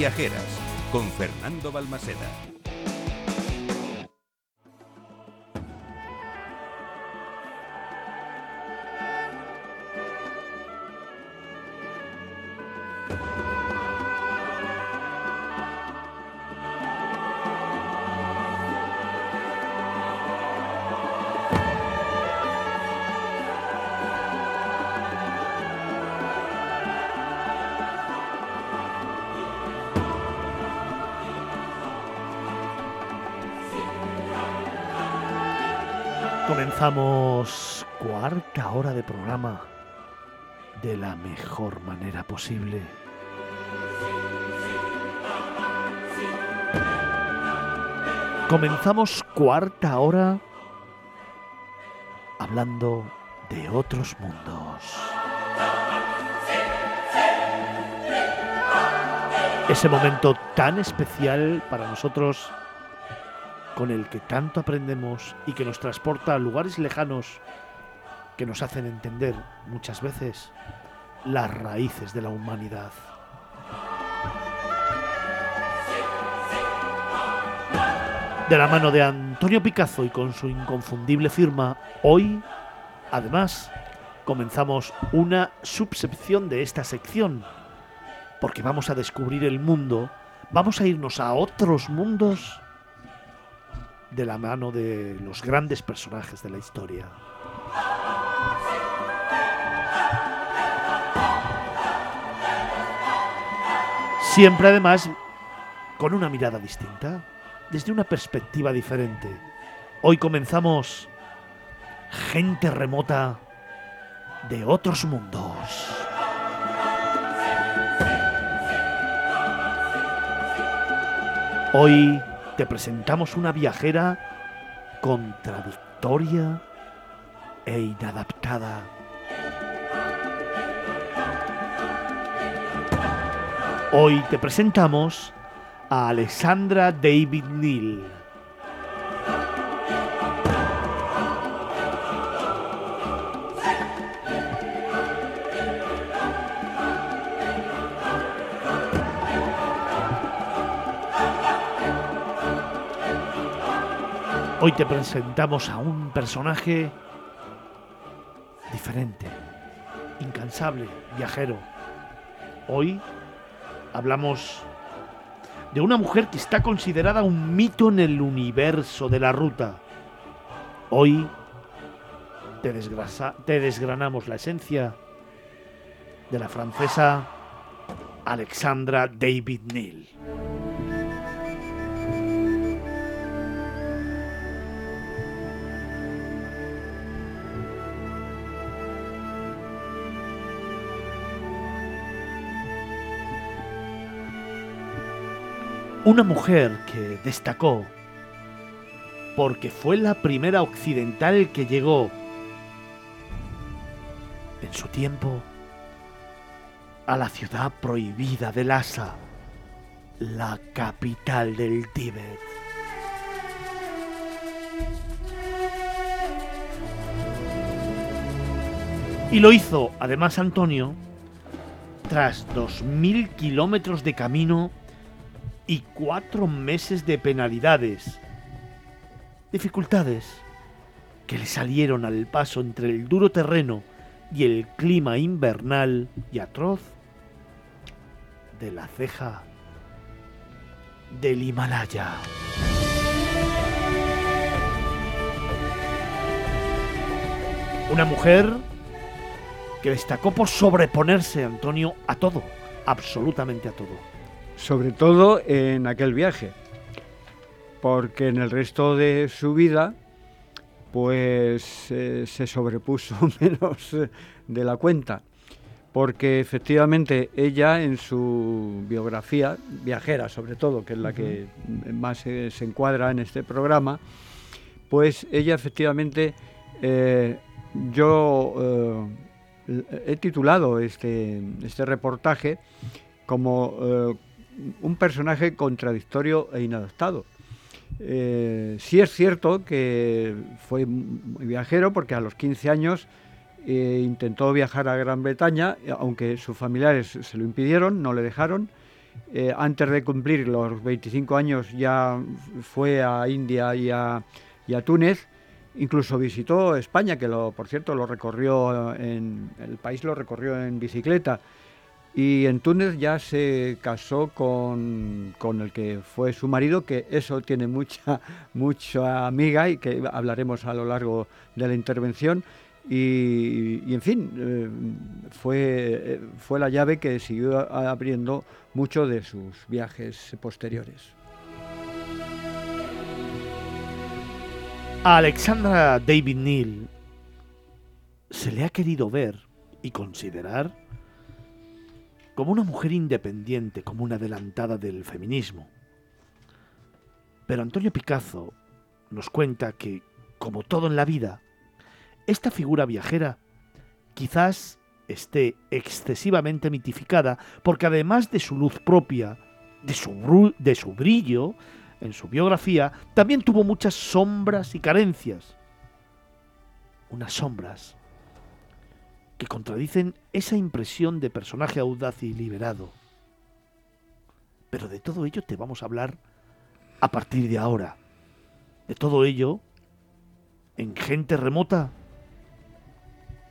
Viajeras con Fernando Balmaseda. Comenzamos cuarta hora de programa de la mejor manera posible. Comenzamos cuarta hora hablando de otros mundos. Ese momento tan especial para nosotros con el que tanto aprendemos y que nos transporta a lugares lejanos que nos hacen entender muchas veces las raíces de la humanidad. De la mano de Antonio Picazo y con su inconfundible firma, hoy, además, comenzamos una subsección de esta sección, porque vamos a descubrir el mundo, vamos a irnos a otros mundos de la mano de los grandes personajes de la historia. Siempre además con una mirada distinta, desde una perspectiva diferente. Hoy comenzamos gente remota de otros mundos. Hoy te presentamos una viajera contradictoria e inadaptada. Hoy te presentamos a Alexandra David Neal. Hoy te presentamos a un personaje diferente, incansable, viajero. Hoy hablamos de una mujer que está considerada un mito en el universo de la ruta. Hoy te, desgranamos la esencia de la francesa Alexandra David Neal. Una mujer que destacó porque fue la primera occidental que llegó en su tiempo a la ciudad prohibida de Lhasa, la capital del Tíbet. Y lo hizo, además Antonio, tras 2.000 kilómetros de camino y cuatro meses de penalidades. Dificultades que le salieron al paso entre el duro terreno y el clima invernal y atroz de la ceja del Himalaya. Una mujer que destacó por sobreponerse, Antonio, a todo, absolutamente a todo sobre todo en aquel viaje, porque en el resto de su vida pues eh, se sobrepuso menos de la cuenta, porque efectivamente ella en su biografía, viajera sobre todo, que es la que más se, encuadra en este programa, pues ella efectivamente, eh, yo eh, he titulado este, este reportaje como un personaje contradictorio e inadaptado. Eh, sí es cierto que fue viajero porque a los 15 años eh, intentó viajar a Gran Bretaña, aunque sus familiares se lo impidieron, no le dejaron, eh, antes de cumplir los 25 años ya fue a India y a, y a Túnez, incluso visitó España, que por cierto lo recorrió en el país lo recorrió en bicicleta. Y en Túnez ya se casó con, con, el que fue su marido, que eso tiene mucha, mucha amiga y que hablaremos a lo largo de la intervención. Y, en fin, eh, fue, eh, fue la llave que siguió abriendo muchos de sus viajes posteriores. A Alexandra David Neal se le ha querido ver y considerar como una mujer independiente, como una adelantada del feminismo. Pero Antonio Picasso nos cuenta que, como todo en la vida, esta figura viajera quizás esté excesivamente mitificada porque además de su luz propia, de su brillo, en su biografía, también tuvo muchas sombras y carencias. Unas sombras que contradicen esa impresión de personaje audaz y liberado. Pero de todo ello te vamos a hablar a partir de ahora. De todo ello en gente remota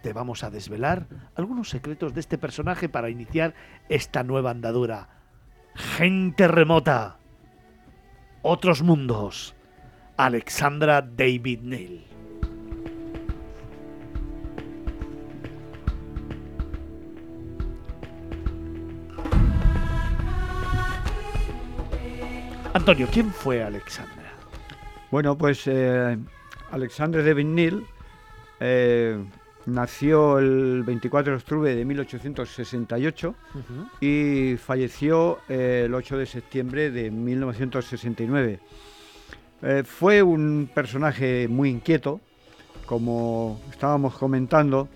te vamos a desvelar algunos secretos de este personaje para iniciar esta nueva andadura. Gente remota. Otros mundos. Alexandra David Neal. Antonio, ¿quién fue Alexandra? Bueno, pues eh, Alexandra David Neal eh, Nació el 24 de octubre de 1868 y falleció eh, el 8 de septiembre de 1969. Eh, fue un personaje muy inquieto, como estábamos comentando,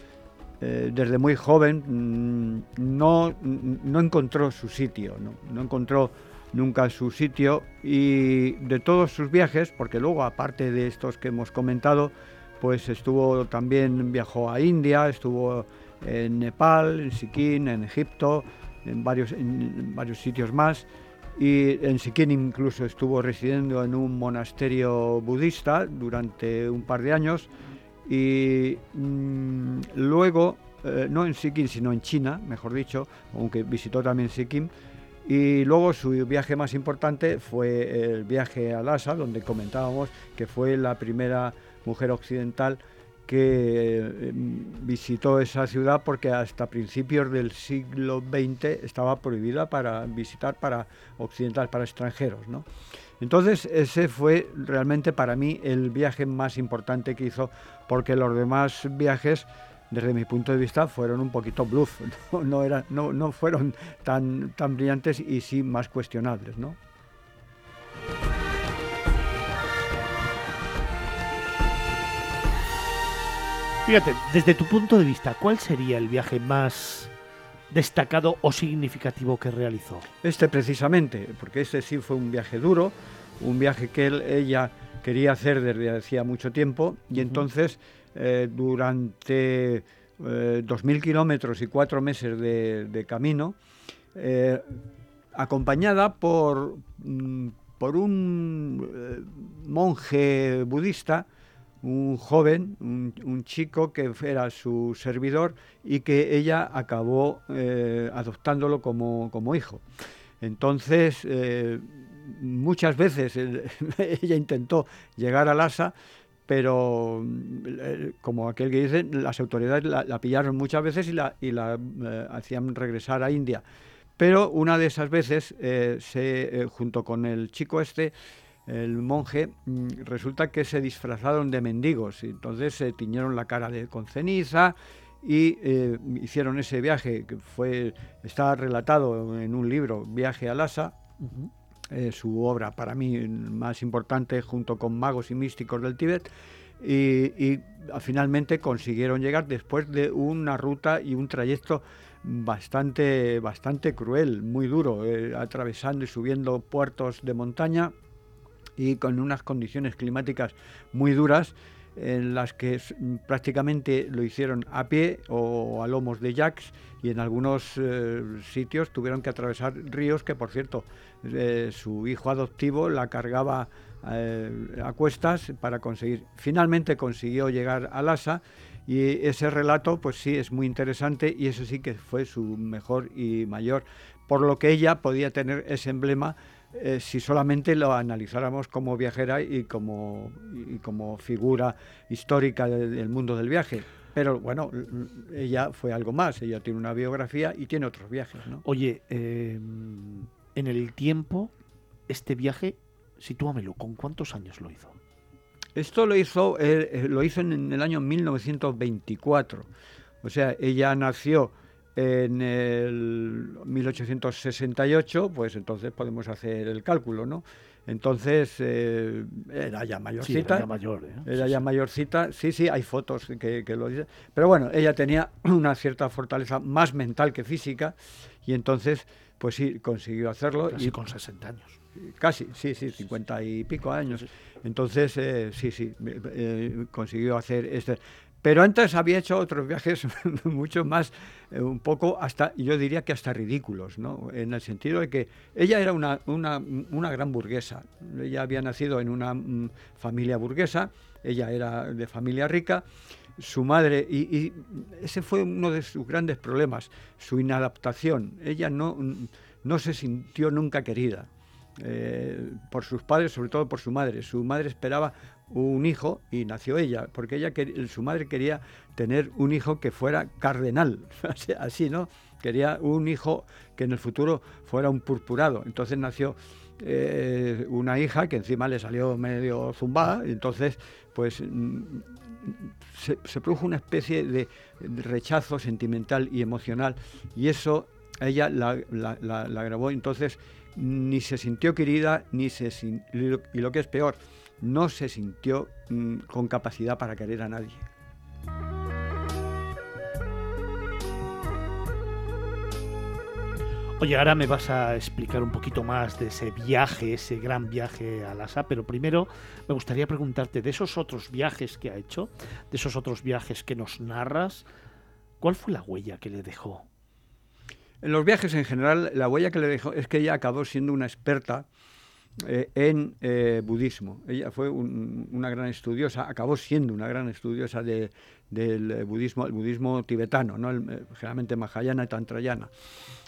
desde muy joven mm, no, no, encontró su sitio, no, no encontró nunca su sitio y de todos sus viajes, porque luego aparte de estos que hemos comentado, pues estuvo también, viajó a India, estuvo en Nepal, en Sikkim, en Egipto, en varios, varios sitios más. Y en Sikkim incluso estuvo residiendo en un monasterio budista durante un par de años. Y mm, luego, eh, no en Sikkim, sino en China, mejor dicho, aunque visitó también Sikkim. Y luego su viaje más importante fue el viaje a Lhasa, donde comentábamos que fue la primera mujer occidental que eh, visitó esa ciudad porque hasta principios del siglo XX estaba prohibida para visitar para occidentales, para extranjeros. ¿no? Entonces ese fue realmente para mí el viaje más importante que hizo porque los demás viajes desde mi punto de vista fueron un poquito bluff, no, no, no, no fueron tan, tan brillantes y sí más cuestionables. ¿no? Fíjate, desde tu punto de vista, ¿cuál sería el viaje más destacado o significativo que realizó? Este precisamente, porque este sí fue un viaje duro, un viaje que ella quería hacer desde hacía mucho tiempo y entonces eh, durante eh, dos mil kilómetros y cuatro meses de, camino, eh, acompañada por, mm, por un monje budista, un joven, un, chico que era su servidor y que ella acabó adoptándolo como, hijo. Entonces, muchas veces ella intentó llegar a Lhasa, pero eh, como aquel que dice, las autoridades la, pillaron muchas veces y la, y la hacían regresar a India. Pero una de esas veces, se, junto con el chico este, el monje, mm, resulta que se disfrazaron de mendigos, entonces se tiñeron la cara de, con ceniza y eh, hicieron ese viaje que fue, está relatado en un libro, Viaje a Lhasa, eh, su obra para mí más importante junto con Magos y Místicos del Tíbet, y, finalmente consiguieron llegar después de una ruta y un trayecto bastante, bastante cruel, muy duro, eh, atravesando y subiendo puertos de montaña y con unas condiciones climáticas muy duras. En las que prácticamente lo hicieron a pie o a lomos de jacks y en algunos eh, sitios tuvieron que atravesar ríos que, por cierto, eh, su hijo adoptivo la cargaba eh, a cuestas para conseguir. Finalmente consiguió llegar a Lhasa y ese relato, pues sí, es muy interesante y eso sí que fue su mejor y mayor, por lo que ella podía tener ese emblema eh, si solamente lo analizáramos como viajera y como, como figura histórica del mundo del viaje. Pero bueno, ella fue algo más, ella tiene una biografía y tiene otros viajes. ¿no? Oye, em, en el tiempo, este viaje, sitúamelo, ¿con cuántos años lo hizo? Esto lo hizo, eh, eh, lo hizo en el año 1924. O sea, ella nació en el 1868, pues entonces podemos hacer el cálculo, ¿no? Entonces eh, era ya mayorcita. era ya mayor, ¿eh? Era ya mayorcita. Sí, sí, hay fotos que, lo dicen. Pero bueno, ella tenía una cierta fortaleza más mental que física y entonces, pues sí, consiguió hacerlo. Casi y con 60 años. Casi, sí, sí, 50 y pico años. Entonces, eh, sí, sí, consiguió hacer este. Pero antes había hecho otros viajes mucho más, eh, un poco hasta, yo diría que hasta ridículos, ¿no? En el sentido de que ella era una, una, una gran burguesa. Ella había nacido en una mm, familia burguesa, ella era de familia rica, su madre, y, ese fue uno de sus grandes problemas, su inadaptación. Ella no, no se sintió nunca querida. Eh, por sus padres, sobre todo por su madre. Su madre esperaba un hijo y nació ella, porque ella su madre quería tener un hijo que fuera cardenal, así, ¿no? Quería un hijo que en el futuro fuera un purpurado. Entonces nació eh, una hija que encima le salió medio zumbada, entonces pues mm, se, produjo una especie de, rechazo sentimental y emocional y eso ella la, la grabó, entonces ni se sintió querida, ni se y lo que es peor, no se sintió mm, con capacidad para querer a nadie. Oye, ahora me vas a explicar un poquito más de ese viaje, ese gran viaje a Lhasa, pero primero me gustaría preguntarte de esos otros viajes que ha hecho, de esos otros viajes que nos narras, ¿cuál fue la huella que le dejó? En los viajes en general, la huella que le dejó es que ella acabó siendo una experta eh, en eh, budismo. Ella fue una gran estudiosa, acabó siendo una gran estudiosa del eh, budismo, el budismo tibetano, ¿no? generalmente Mahayana y Tantrayana.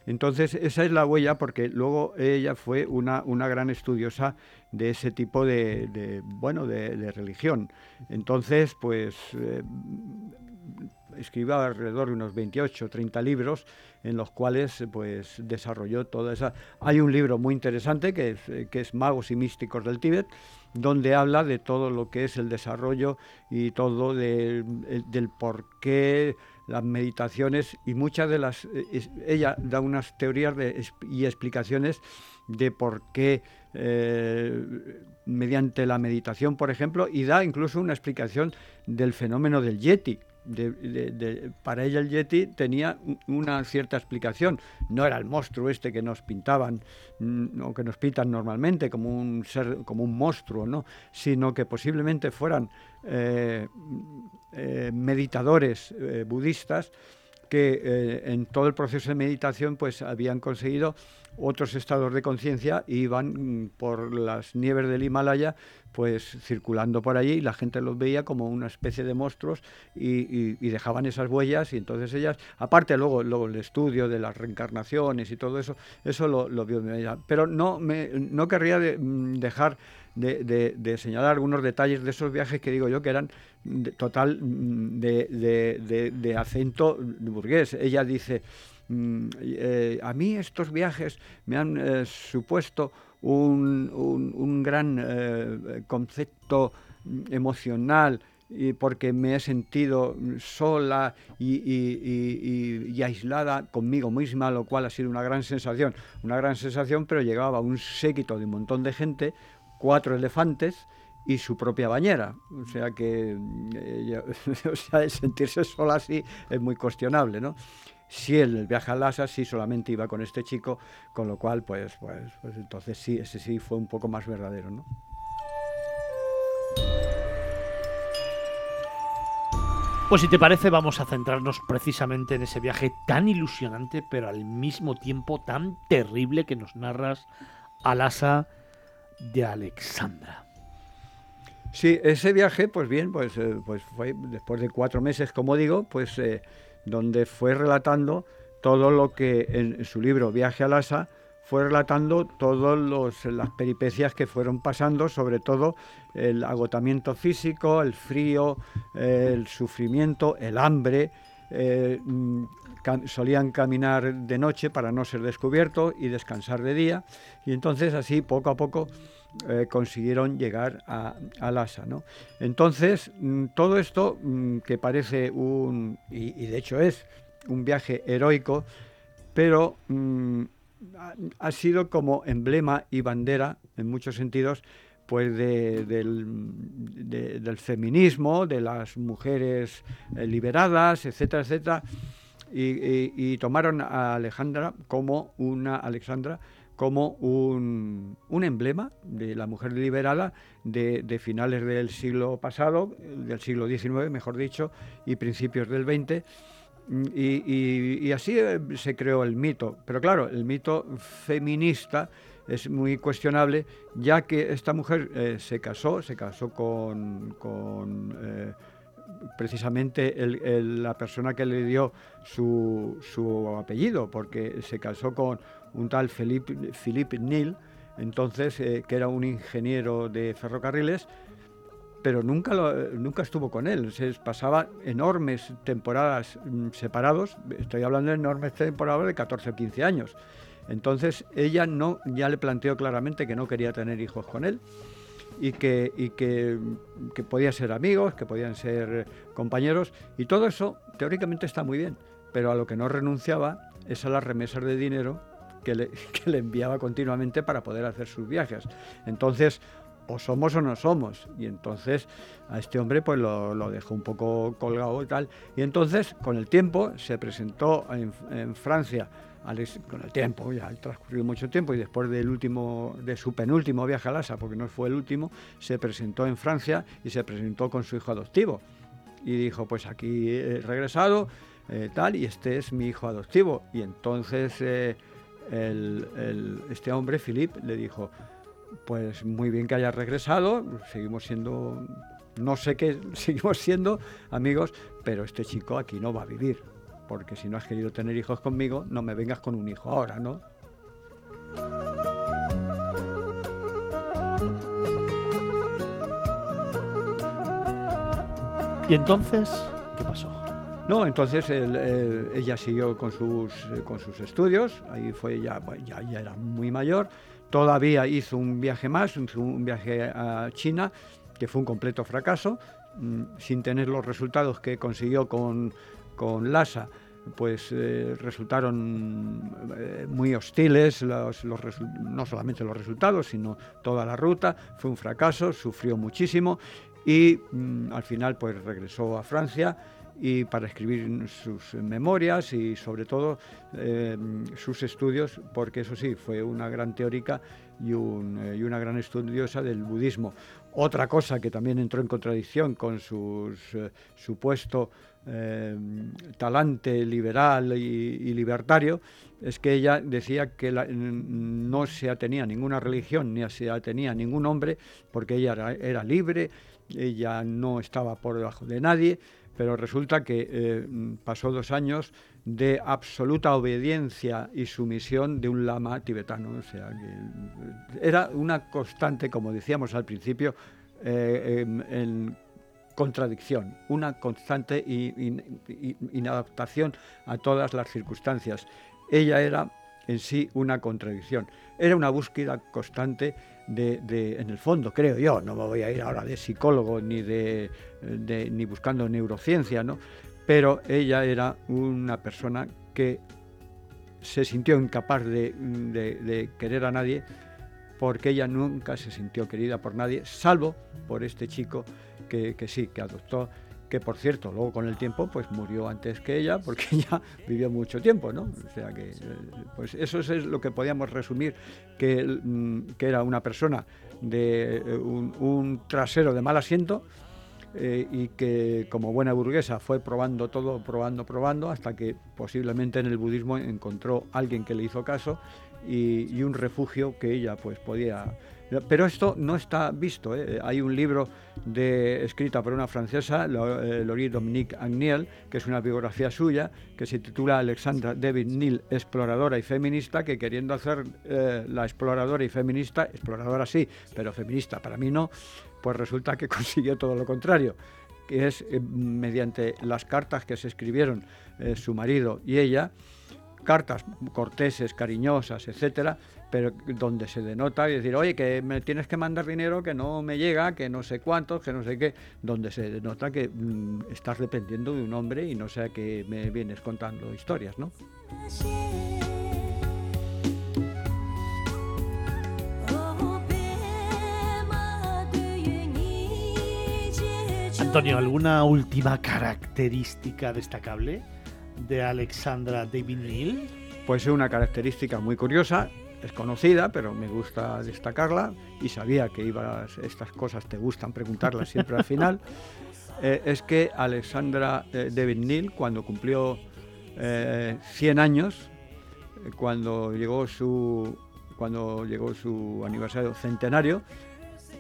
Entonces, esa es la huella porque luego ella fue una, una gran estudiosa de ese tipo de, bueno, de, religión. Entonces, pues escribió alrededor de unos 28 o 30 libros en los cuales pues desarrolló toda esa... Hay un libro muy interesante que es, que es Magos y Místicos del Tíbet, donde habla de todo lo que es el desarrollo y todo del por qué las meditaciones y muchas de las... ella da unas teorías y explicaciones de por qué eh, mediante la meditación, por ejemplo, y da incluso una explicación del fenómeno del yeti, para ella el Yeti tenía una cierta explicación. No era el monstruo este que nos pintaban mm, o que nos pintan normalmente como un ser, como un monstruo, ¿no? sino que posiblemente fueran eh, eh, meditadores eh, budistas que en todo el proceso de meditación pues habían conseguido otros estados de conciencia y iban mm, por las nieves del Himalaya pues circulando por allí y la gente los veía como una especie de monstruos y, dejaban esas huellas y entonces ellas, aparte luego, luego el estudio de las reencarnaciones y todo eso, eso lo, lo vio. Pero no, me, no querría mm, dejar de, señalar algunos detalles de esos viajes que digo yo que eran total mm, de, acento burgués. Ella dice, mm, eh, a mí estos viajes me han eh, supuesto un, gran eh, concepto emocional porque me he sentido sola y, aislada conmigo misma, lo cual ha sido una gran sensación, una gran sensación, pero llegaba un séquito de un montón de gente, cuatro elefantes y su propia bañera, o sea que o sea, sentirse sola así es muy cuestionable, ¿no? Si el viaje a Lhasa sí solamente iba con este chico, con lo cual, pues, pues, pues entonces sí, ese sí fue un poco más verdadero, ¿no? Pues si te parece, vamos a centrarnos precisamente en ese viaje tan ilusionante, pero al mismo tiempo tan terrible que nos narras al asa de Alexandra. Sí, ese viaje, pues bien, pues, eh, pues fue después de cuatro meses, como digo, pues eh, donde fue relatando todo lo que en, su libro Viaje al Asa fue relatando todas las peripecias que fueron pasando, sobre todo el agotamiento físico, el frío, el sufrimiento, el hambre. Eh, solían caminar de noche para no ser descubiertos y descansar de día. Y entonces así poco a poco eh, consiguieron llegar a, Lhasa. ¿no? Entonces, mm, todo esto mm, que parece un, y, de hecho es, un viaje heroico, pero ha sido como emblema y bandera, en muchos sentidos, pues del, feminismo, de las mujeres eh, liberadas, etcétera, etcétera, y, tomaron a Alejandra como una Alexandra como un, emblema de la mujer liberada de, finales del siglo pasado, del siglo XIX, mejor dicho, y principios del XX, y, así eh, se creó el mito. Pero claro, el mito feminista es muy cuestionable, ya que esta mujer eh, se casó, se casó con, eh, precisamente la persona que le dio su, apellido, porque se casó con un tal Philippe, Philippe Nil, entonces, que era un ingeniero de ferrocarriles, pero nunca, nunca estuvo con él. Se pasaba enormes temporadas mm, separados, estoy hablando de enormes temporadas de 14 o 15 años. Entonces ella no, ya le planteó claramente que no quería tener hijos con él y que, y que, que podían ser amigos, que podían ser compañeros, y todo eso teóricamente está muy bien, pero a lo que no renunciaba es a las remesas de dinero que le, que le, enviaba continuamente para poder hacer sus viajes. Entonces, o somos o no somos. Y entonces a este hombre pues lo, dejó un poco colgado y tal. Y entonces con el tiempo se presentó en, Francia, con el tiempo, ya ha transcurrido mucho tiempo y después del último, de su penúltimo viaje a Lhasa, porque no fue el último, se presentó en Francia y se presentó con su hijo adoptivo. Y dijo, pues aquí he regresado, eh, tal, y este es mi hijo adoptivo. Y entonces eh, este hombre, Philippe, le dijo, pues muy bien que hayas regresado, seguimos siendo, no sé qué, seguimos siendo amigos, pero este chico aquí no va a vivir, porque si no has querido tener hijos conmigo, no me vengas con un hijo ahora, ¿no? ¿Y entonces qué pasó? No, entonces ella siguió con sus, con sus estudios, ahí fue ya, ya, ya era muy mayor, Todavía hizo un viaje más, un viaje a China, que fue un completo fracaso, mm, sin tener los resultados que consiguió con, con Lhasa pues eh, resultaron eh, muy hostiles, los, no solamente los resultados, sino toda la ruta, fue un fracaso, sufrió muchísimo y mm, al final pues regresó a Francia y para escribir sus memorias y sobre todo eh, sus estudios, porque eso sí, fue una gran teórica y, eh, y, una gran estudiosa del budismo. Otra cosa que también entró en contradicción con su eh, talante liberal y, libertario es que ella decía que no se atenía a ninguna religión ni se atenía ningún hombre porque ella era libre, ella no estaba por debajo de nadie pero resulta que eh, pasó dos años de absoluta obediencia y sumisión de un lama tibetano. O sea, que era una constante, como decíamos al principio, eh, en, contradicción, una constante inadaptación a todas las circunstancias. Ella era en sí una contradicción. Era una búsqueda constante de, en el fondo, creo yo, no me voy a ir ahora de psicólogo ni, de, ni buscando neurociencia, ¿no? pero ella era una persona que se sintió incapaz de, querer a nadie porque ella nunca se sintió querida por nadie, salvo por este chico que, sí, que adoptó que por cierto, luego con el tiempo, pues murió antes que ella, porque ella vivió mucho tiempo, ¿no? O sea que, eh, pues eso es lo que podíamos resumir, que, mm, que era una persona de eh, un, trasero de mal asiento, eh, y que como buena burguesa fue probando todo, probando, probando, hasta que posiblemente en el budismo encontró alguien que le hizo caso y, y un refugio que ella pues podía pero esto no está visto. ¿eh? Hay un libro de, escrita por una francesa, eh, Laurie Dominique Agniel, que es una biografía suya, que se titula Alexandra David Neal, exploradora y feminista, que queriendo hacer eh, la exploradora y feminista, exploradora sí, pero feminista para mí no, pues resulta que consiguió todo lo contrario que es mediante las cartas que se escribieron su marido y ella, cartas corteses, cariñosas, etcétera, pero donde se denota y decir, oye, que me tienes que mandar dinero que no me llega, que no sé cuántos, que no sé qué, donde se denota que mm, estás dependiendo de un hombre y no sea que me vienes contando historias, ¿no? Antonio, ¿alguna última característica destacable de Alexandra David Neal? Pues es una característica muy curiosa es conocida, pero me gusta destacarla y sabía que ibas, estas cosas te gustan preguntarlas siempre al final. Eh, es que Alexandra eh, David Neal, cuando cumplió 100 eh, años, cuando llegó su, cuando llegó su aniversario centenario,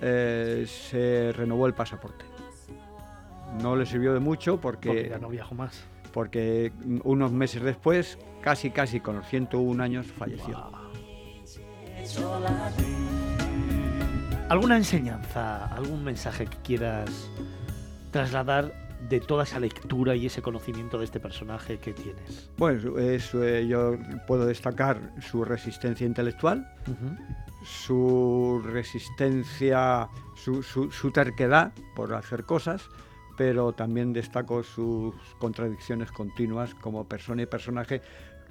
se renovó el pasaporte. No le sirvió de mucho porque, ya no viajó más. Porque unos meses después, casi casi con los 101 años, falleció. ¿Alguna enseñanza, algún mensaje que quieras trasladar de toda esa lectura y ese conocimiento de este personaje que tienes? Bueno, eh, yo puedo destacar su resistencia intelectual, su resistencia, su, su, terquedad por hacer cosas, pero también destaco sus contradicciones continuas como persona y personaje,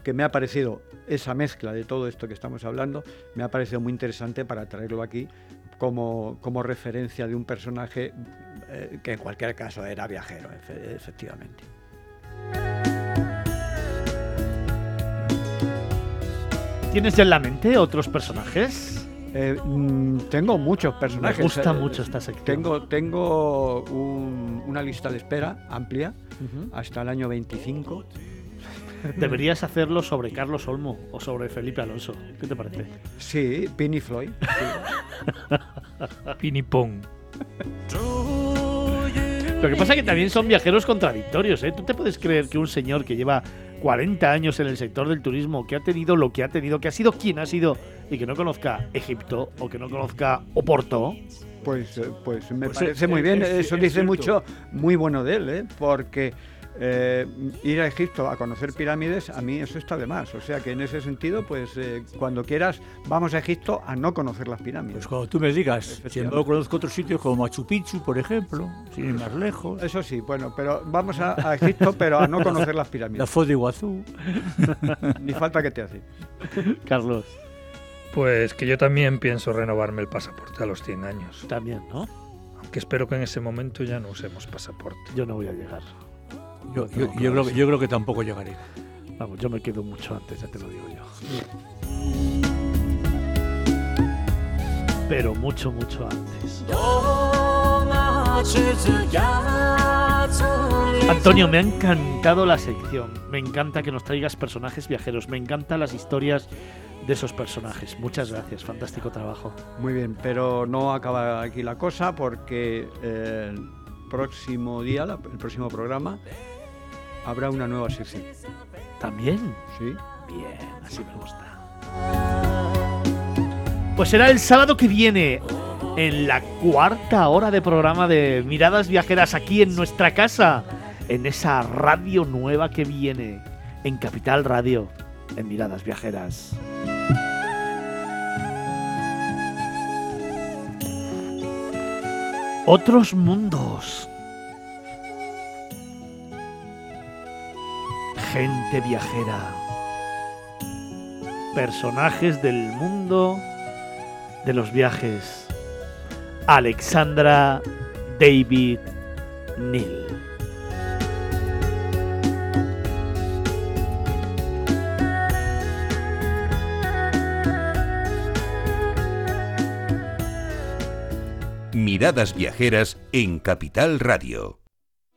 que me ha parecido esa mezcla de todo esto que estamos hablando, me ha parecido muy interesante para traerlo aquí como, como referencia de un personaje eh, que en cualquier caso era viajero, efectivamente. ¿Tienes ya en la mente otros personajes? Eh, mm, tengo muchos personajes. Me gusta eh, mucho esta sección. Tengo, tengo una lista de espera amplia hasta el año 25 Deberías hacerlo sobre Carlos Olmo o sobre Felipe Alonso. ¿Qué te parece? Sí, Pini Floyd. Pini Pong. Lo que pasa es que también son viajeros contradictorios. ¿eh? ¿Tú te puedes creer que un señor que lleva 40 años en el sector del turismo, que ha tenido lo que ha tenido, que ha sido quien ha sido y que no conozca Egipto o que no conozca Oporto, pues, eh, pues me pues parece muy bien. Eso dice mucho, muy bueno de él, ¿eh? porque eh, ir a Egipto a conocer pirámides, a mí eso está de más. O sea que en ese sentido, pues eh, cuando quieras, vamos a Egipto a no conocer las pirámides. Pues cuando tú me digas, si no conozco otros sitios como Machu Picchu, por ejemplo, sin ir más lejos. Eso sí, bueno, pero vamos a, Egipto, pero a no conocer las pirámides. La foz de Iguazú. Ni falta que te hace. Carlos. Pues que yo también pienso renovarme el pasaporte a los 100 años. También, ¿no? Aunque espero que en ese momento ya no usemos pasaporte. Yo no voy a llegar. Yo, creo, yo creo que tampoco llegaré. Vamos, yo me quedo mucho antes, ya te lo digo yo. Pero mucho, mucho antes. Antonio, me ha encantado la sección. Me encanta que nos traigas personajes viajeros. Me encantan las historias de esos personajes. Muchas gracias, fantástico trabajo. Muy bien, pero no acaba aquí la cosa porque eh, el próximo día, el próximo programa, habrá una nueva sección. ¿También? Sí. Bien, así me gusta. Pues será el sábado que viene, en la cuarta hora de programa de Miradas Viajeras aquí en nuestra casa, en esa radio nueva que viene, en Capital Radio, en Miradas Viajeras. Otros mundos gente viajera, personajes del mundo de los viajes. Alexandra David Neal. Mirada Miradas Viajeras en Capital Radio.